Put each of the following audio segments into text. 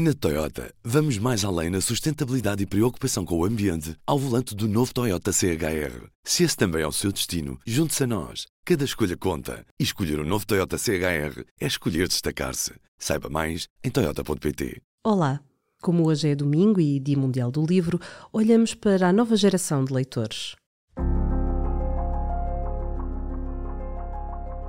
Na Toyota, vamos mais além na sustentabilidade e preocupação com o ambiente ao volante do novo Toyota CHR. Se esse também é o seu destino, junte-se a nós. Cada escolha conta. E escolher o um novo Toyota CHR é escolher destacar-se. Saiba mais em Toyota.pt. Olá! Como hoje é domingo e Dia Mundial do Livro, olhamos para a nova geração de leitores.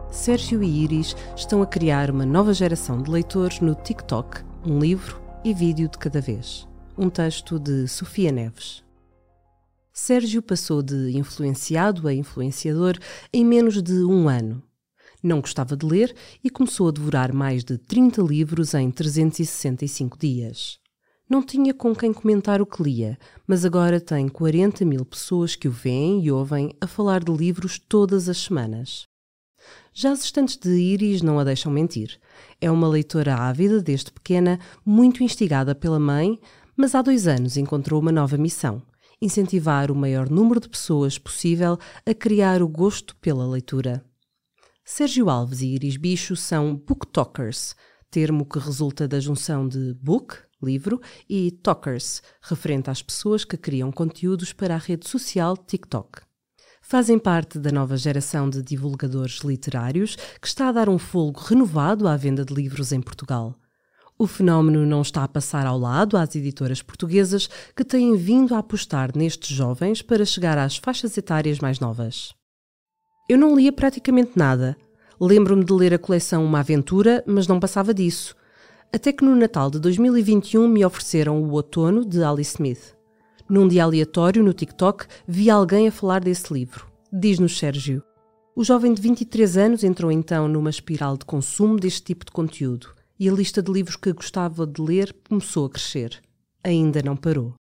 Sérgio e Iris estão a criar uma nova geração de leitores no TikTok um livro e vídeo de cada vez. Um texto de Sofia Neves. Sérgio passou de influenciado a influenciador em menos de um ano. Não gostava de ler e começou a devorar mais de 30 livros em 365 dias. Não tinha com quem comentar o que lia, mas agora tem 40 mil pessoas que o veem e ouvem a falar de livros todas as semanas. Já as estantes de Iris não a deixam mentir. É uma leitora ávida desde pequena, muito instigada pela mãe, mas há dois anos encontrou uma nova missão: incentivar o maior número de pessoas possível a criar o gosto pela leitura. Sérgio Alves e Iris Bicho são booktalkers, termo que resulta da junção de book, livro, e talkers, referente às pessoas que criam conteúdos para a rede social TikTok fazem parte da nova geração de divulgadores literários que está a dar um folgo renovado à venda de livros em Portugal. O fenómeno não está a passar ao lado às editoras portuguesas que têm vindo a apostar nestes jovens para chegar às faixas etárias mais novas. Eu não lia praticamente nada. Lembro-me de ler a coleção Uma Aventura, mas não passava disso. Até que no Natal de 2021 me ofereceram o Outono de Alice Smith. Num dia aleatório no TikTok, vi alguém a falar desse livro. Diz-nos Sérgio. O jovem de 23 anos entrou então numa espiral de consumo deste tipo de conteúdo e a lista de livros que gostava de ler começou a crescer. Ainda não parou.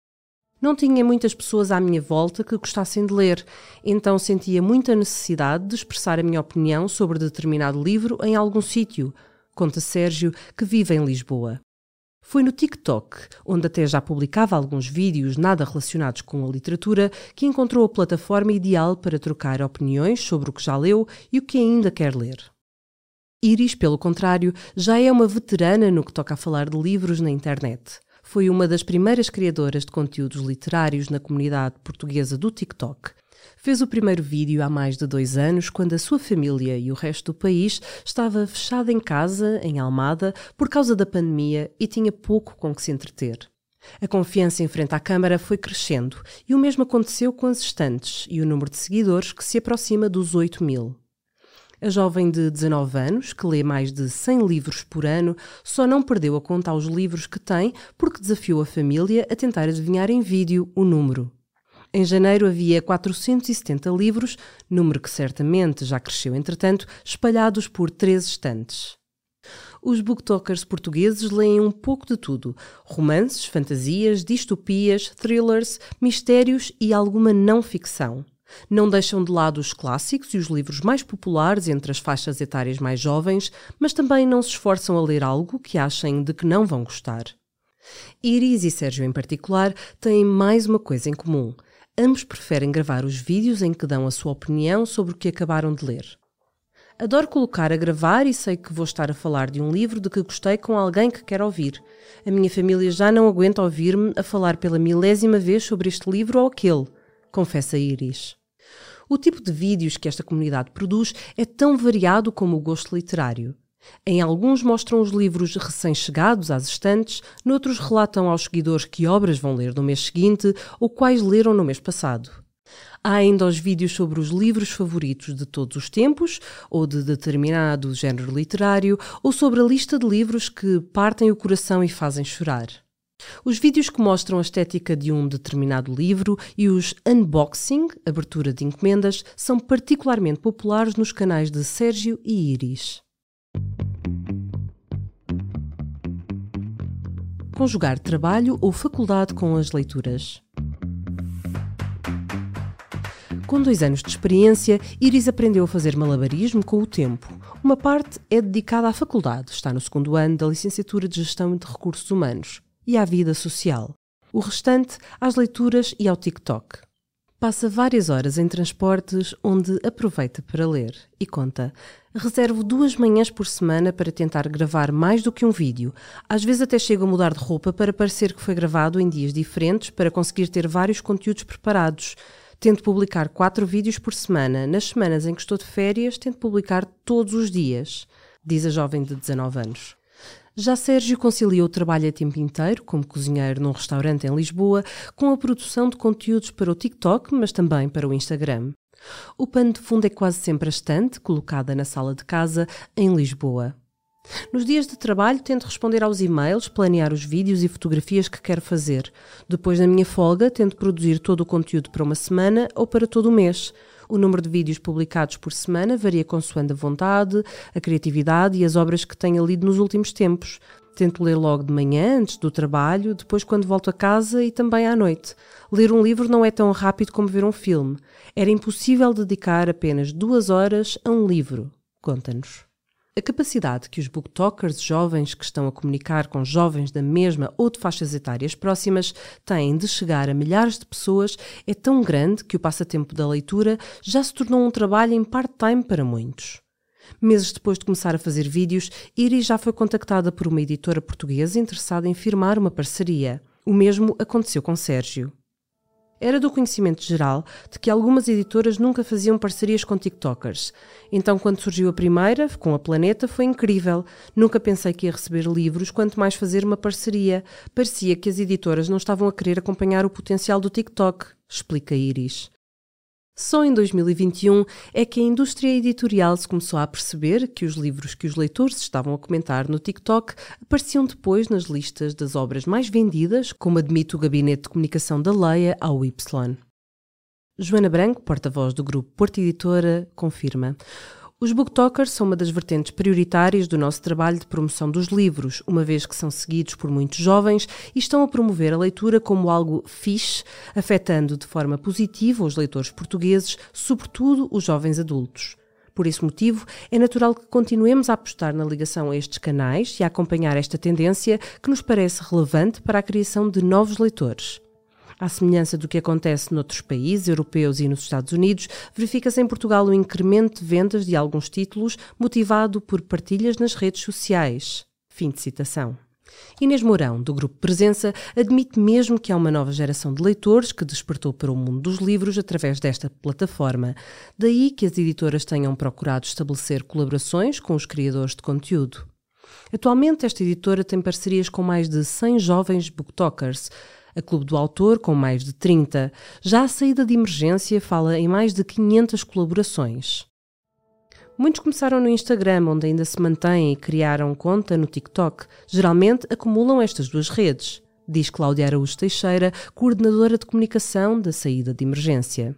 Não tinha muitas pessoas à minha volta que gostassem de ler, então sentia muita necessidade de expressar a minha opinião sobre determinado livro em algum sítio, conta Sérgio, que vive em Lisboa. Foi no TikTok, onde até já publicava alguns vídeos nada relacionados com a literatura, que encontrou a plataforma ideal para trocar opiniões sobre o que já leu e o que ainda quer ler. Iris, pelo contrário, já é uma veterana no que toca a falar de livros na internet. Foi uma das primeiras criadoras de conteúdos literários na comunidade portuguesa do TikTok Fez o primeiro vídeo há mais de dois anos, quando a sua família e o resto do país estava fechada em casa, em Almada, por causa da pandemia e tinha pouco com que se entreter. A confiança em frente à Câmara foi crescendo e o mesmo aconteceu com as estantes e o número de seguidores que se aproxima dos 8 mil. A jovem de 19 anos, que lê mais de 100 livros por ano, só não perdeu a conta aos livros que tem porque desafiou a família a tentar adivinhar em vídeo o número. Em janeiro havia 470 livros, número que certamente já cresceu entretanto, espalhados por três estantes. Os booktokers portugueses leem um pouco de tudo: romances, fantasias, distopias, thrillers, mistérios e alguma não ficção. Não deixam de lado os clássicos e os livros mais populares entre as faixas etárias mais jovens, mas também não se esforçam a ler algo que achem de que não vão gostar. Iris e Sérgio, em particular, têm mais uma coisa em comum: Ambos preferem gravar os vídeos em que dão a sua opinião sobre o que acabaram de ler. Adoro colocar a gravar e sei que vou estar a falar de um livro de que gostei com alguém que quer ouvir. A minha família já não aguenta ouvir-me a falar pela milésima vez sobre este livro ou aquele, confessa Iris. O tipo de vídeos que esta comunidade produz é tão variado como o gosto literário. Em alguns mostram os livros recém-chegados às estantes, noutros relatam aos seguidores que obras vão ler no mês seguinte ou quais leram no mês passado. Há ainda os vídeos sobre os livros favoritos de todos os tempos, ou de determinado género literário, ou sobre a lista de livros que partem o coração e fazem chorar. Os vídeos que mostram a estética de um determinado livro e os unboxing, abertura de encomendas, são particularmente populares nos canais de Sérgio e Iris. Conjugar trabalho ou faculdade com as leituras. Com dois anos de experiência, Iris aprendeu a fazer malabarismo com o tempo. Uma parte é dedicada à faculdade, está no segundo ano da licenciatura de Gestão de Recursos Humanos, e à vida social. O restante às leituras e ao TikTok. Passa várias horas em transportes onde aproveita para ler e conta. Reservo duas manhãs por semana para tentar gravar mais do que um vídeo. Às vezes até chego a mudar de roupa para parecer que foi gravado em dias diferentes para conseguir ter vários conteúdos preparados. Tento publicar quatro vídeos por semana. Nas semanas em que estou de férias, tento publicar todos os dias, diz a jovem de 19 anos. Já Sérgio conciliou o trabalho a tempo inteiro, como cozinheiro num restaurante em Lisboa, com a produção de conteúdos para o TikTok, mas também para o Instagram. O pano de fundo é quase sempre a estante, colocada na sala de casa, em Lisboa. Nos dias de trabalho, tento responder aos e-mails, planear os vídeos e fotografias que quero fazer. Depois, na minha folga, tento produzir todo o conteúdo para uma semana ou para todo o mês. O número de vídeos publicados por semana varia consoante a vontade, a criatividade e as obras que tenha lido nos últimos tempos. Tento ler logo de manhã, antes do trabalho, depois quando volto a casa e também à noite. Ler um livro não é tão rápido como ver um filme. Era impossível dedicar apenas duas horas a um livro, conta-nos. A capacidade que os booktokers jovens que estão a comunicar com jovens da mesma ou de faixas etárias próximas têm de chegar a milhares de pessoas é tão grande que o passatempo da leitura já se tornou um trabalho em part-time para muitos. Meses depois de começar a fazer vídeos, Iris já foi contactada por uma editora portuguesa interessada em firmar uma parceria. O mesmo aconteceu com Sérgio. Era do conhecimento geral de que algumas editoras nunca faziam parcerias com TikTokers. Então, quando surgiu a primeira, com a Planeta, foi incrível. Nunca pensei que ia receber livros, quanto mais fazer uma parceria. Parecia que as editoras não estavam a querer acompanhar o potencial do TikTok, explica Iris. Só em 2021 é que a indústria editorial se começou a perceber que os livros que os leitores estavam a comentar no TikTok apareciam depois nas listas das obras mais vendidas, como admite o Gabinete de Comunicação da Leia ao Y. Joana Branco, porta-voz do grupo Porta Editora, confirma. Os booktokers são uma das vertentes prioritárias do nosso trabalho de promoção dos livros, uma vez que são seguidos por muitos jovens e estão a promover a leitura como algo fixe, afetando de forma positiva os leitores portugueses, sobretudo os jovens adultos. Por esse motivo, é natural que continuemos a apostar na ligação a estes canais e a acompanhar esta tendência que nos parece relevante para a criação de novos leitores. À semelhança do que acontece noutros países europeus e nos Estados Unidos, verifica-se em Portugal o um incremento de vendas de alguns títulos motivado por partilhas nas redes sociais. Fim de citação. Inês Mourão, do Grupo Presença, admite mesmo que há uma nova geração de leitores que despertou para o mundo dos livros através desta plataforma. Daí que as editoras tenham procurado estabelecer colaborações com os criadores de conteúdo. Atualmente, esta editora tem parcerias com mais de 100 jovens booktokers, a Clube do Autor, com mais de 30. Já a saída de emergência fala em mais de 500 colaborações. Muitos começaram no Instagram, onde ainda se mantêm e criaram conta no TikTok. Geralmente acumulam estas duas redes, diz Cláudia Araújo Teixeira, coordenadora de comunicação da saída de emergência.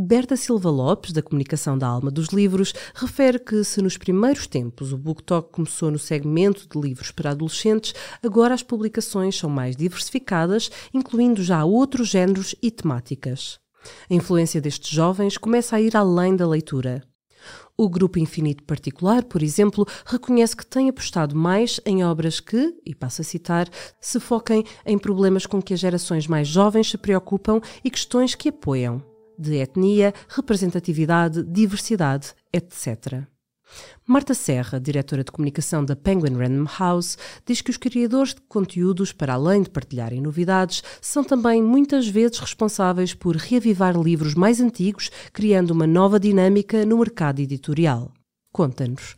Berta Silva Lopes, da Comunicação da Alma dos Livros, refere que se nos primeiros tempos o BookTok começou no segmento de livros para adolescentes, agora as publicações são mais diversificadas, incluindo já outros géneros e temáticas. A influência destes jovens começa a ir além da leitura. O Grupo Infinito Particular, por exemplo, reconhece que tem apostado mais em obras que, e passo a citar, se foquem em problemas com que as gerações mais jovens se preocupam e questões que apoiam de etnia, representatividade, diversidade, etc. Marta Serra, diretora de comunicação da Penguin Random House, diz que os criadores de conteúdos, para além de partilharem novidades, são também muitas vezes responsáveis por reavivar livros mais antigos, criando uma nova dinâmica no mercado editorial. Conta-nos.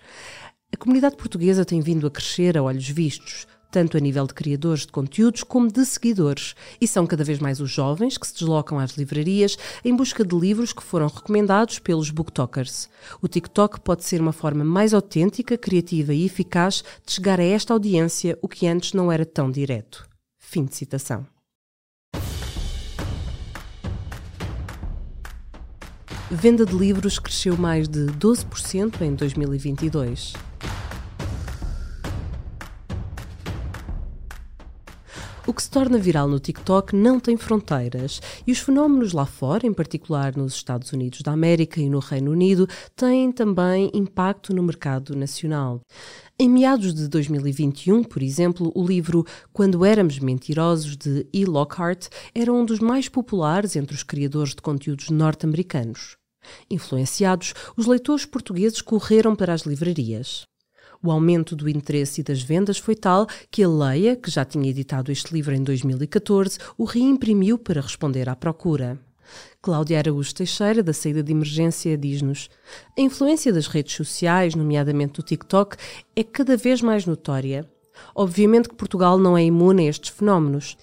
A comunidade portuguesa tem vindo a crescer a olhos vistos tanto a nível de criadores de conteúdos como de seguidores, e são cada vez mais os jovens que se deslocam às livrarias em busca de livros que foram recomendados pelos booktokers. O TikTok pode ser uma forma mais autêntica, criativa e eficaz de chegar a esta audiência, o que antes não era tão direto. Fim de citação. Venda de livros cresceu mais de 12% em 2022. O que se torna viral no TikTok não tem fronteiras e os fenómenos lá fora, em particular nos Estados Unidos da América e no Reino Unido, têm também impacto no mercado nacional. Em meados de 2021, por exemplo, o livro Quando Éramos Mentirosos, de E. Lockhart, era um dos mais populares entre os criadores de conteúdos norte-americanos. Influenciados, os leitores portugueses correram para as livrarias. O aumento do interesse e das vendas foi tal que a Leia, que já tinha editado este livro em 2014, o reimprimiu para responder à procura. Cláudia Araújo Teixeira, da saída de emergência, diz-nos: A influência das redes sociais, nomeadamente do TikTok, é cada vez mais notória. Obviamente que Portugal não é imune a estes fenómenos.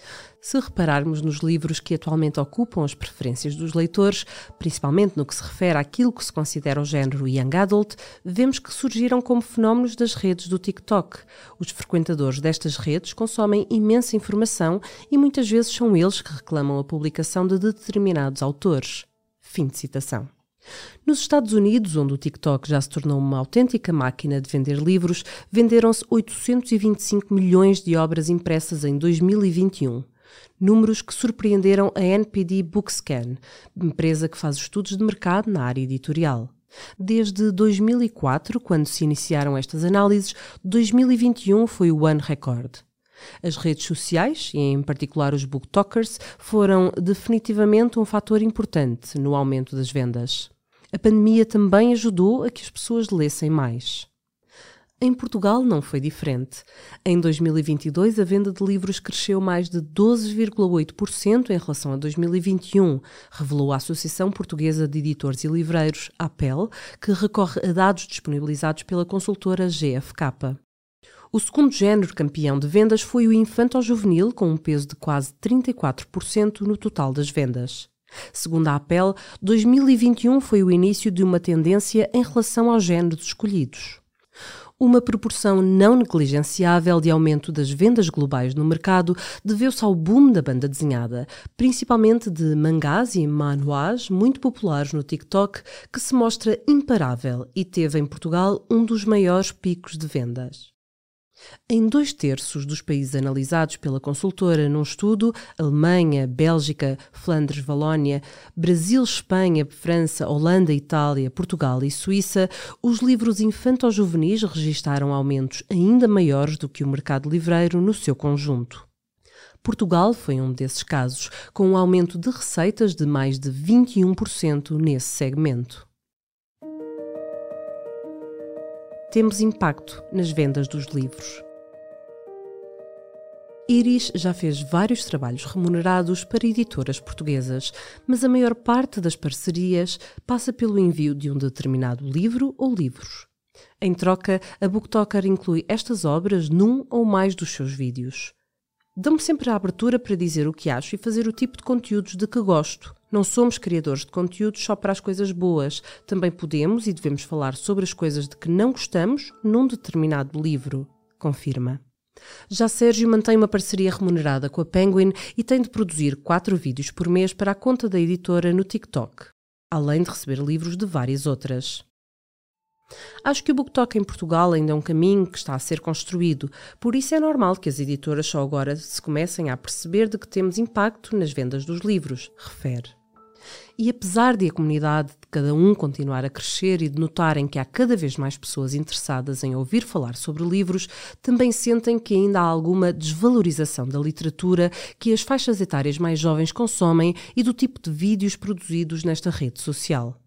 Se repararmos nos livros que atualmente ocupam as preferências dos leitores, principalmente no que se refere àquilo que se considera o género young adult, vemos que surgiram como fenómenos das redes do TikTok. Os frequentadores destas redes consomem imensa informação e muitas vezes são eles que reclamam a publicação de determinados autores. Fim de citação. Nos Estados Unidos, onde o TikTok já se tornou uma autêntica máquina de vender livros, venderam-se 825 milhões de obras impressas em 2021 números que surpreenderam a NPD Bookscan, empresa que faz estudos de mercado na área editorial. Desde 2004, quando se iniciaram estas análises, 2021 foi o ano recorde. As redes sociais, e em particular os booktokers, foram definitivamente um fator importante no aumento das vendas. A pandemia também ajudou a que as pessoas lessem mais. Em Portugal não foi diferente. Em 2022, a venda de livros cresceu mais de 12,8% em relação a 2021, revelou a Associação Portuguesa de Editores e Livreiros, APEL, que recorre a dados disponibilizados pela consultora GFK. O segundo género campeão de vendas foi o infanto-juvenil, com um peso de quase 34% no total das vendas. Segundo a APEL, 2021 foi o início de uma tendência em relação aos géneros escolhidos uma proporção não negligenciável de aumento das vendas globais no mercado deveu-se ao boom da banda desenhada, principalmente de mangás e manuás muito populares no TikTok, que se mostra imparável e teve em Portugal um dos maiores picos de vendas. Em dois terços dos países analisados pela consultora num estudo, Alemanha, Bélgica, Flandres, Valónia, Brasil, Espanha, França, Holanda, Itália, Portugal e Suíça, os livros infanto-juvenis registaram aumentos ainda maiores do que o mercado livreiro no seu conjunto. Portugal foi um desses casos, com um aumento de receitas de mais de 21% nesse segmento. Temos impacto nas vendas dos livros. Iris já fez vários trabalhos remunerados para editoras portuguesas, mas a maior parte das parcerias passa pelo envio de um determinado livro ou livros. Em troca, a BookToker inclui estas obras num ou mais dos seus vídeos. Dão-me sempre a abertura para dizer o que acho e fazer o tipo de conteúdos de que gosto. Não somos criadores de conteúdos só para as coisas boas. Também podemos e devemos falar sobre as coisas de que não gostamos num determinado livro, confirma. Já Sérgio mantém uma parceria remunerada com a Penguin e tem de produzir quatro vídeos por mês para a conta da editora no TikTok, além de receber livros de várias outras. Acho que o BookTok em Portugal ainda é um caminho que está a ser construído, por isso é normal que as editoras só agora se comecem a perceber de que temos impacto nas vendas dos livros, refere. E apesar de a comunidade de cada um continuar a crescer e de notarem que há cada vez mais pessoas interessadas em ouvir falar sobre livros, também sentem que ainda há alguma desvalorização da literatura que as faixas etárias mais jovens consomem e do tipo de vídeos produzidos nesta rede social.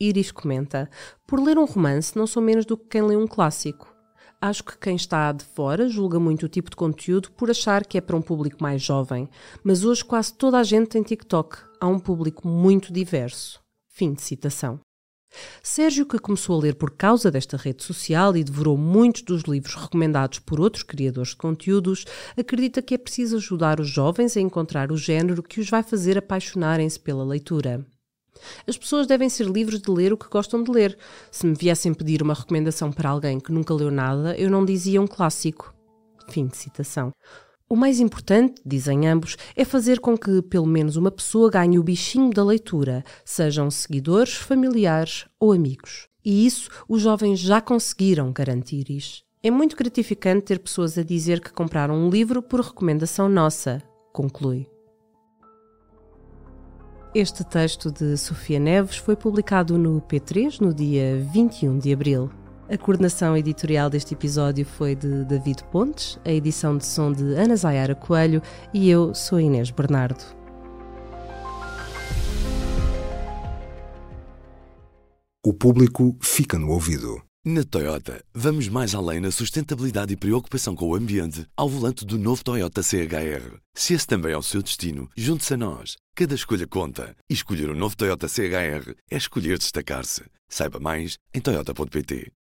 Iris comenta: Por ler um romance, não sou menos do que quem lê um clássico. Acho que quem está de fora julga muito o tipo de conteúdo por achar que é para um público mais jovem, mas hoje quase toda a gente tem TikTok. Há um público muito diverso. Fim de citação. Sérgio, que começou a ler por causa desta rede social e devorou muitos dos livros recomendados por outros criadores de conteúdos, acredita que é preciso ajudar os jovens a encontrar o género que os vai fazer apaixonarem-se pela leitura. As pessoas devem ser livres de ler o que gostam de ler. Se me viessem pedir uma recomendação para alguém que nunca leu nada, eu não dizia um clássico. Fim de citação. O mais importante, dizem ambos, é fazer com que pelo menos uma pessoa ganhe o bichinho da leitura, sejam seguidores, familiares ou amigos. E isso os jovens já conseguiram garantir. -is. É muito gratificante ter pessoas a dizer que compraram um livro por recomendação nossa, conclui. Este texto de Sofia Neves foi publicado no P3 no dia 21 de abril. A coordenação editorial deste episódio foi de David Pontes, a edição de som de Ana Zayara Coelho e eu sou Inês Bernardo. O público fica no ouvido. Na Toyota, vamos mais além na sustentabilidade e preocupação com o ambiente ao volante do novo Toyota CHR. Se esse também é o seu destino, junte-se a nós. Cada escolha conta. E escolher o um novo Toyota CHR é escolher destacar-se. Saiba mais em Toyota.pt.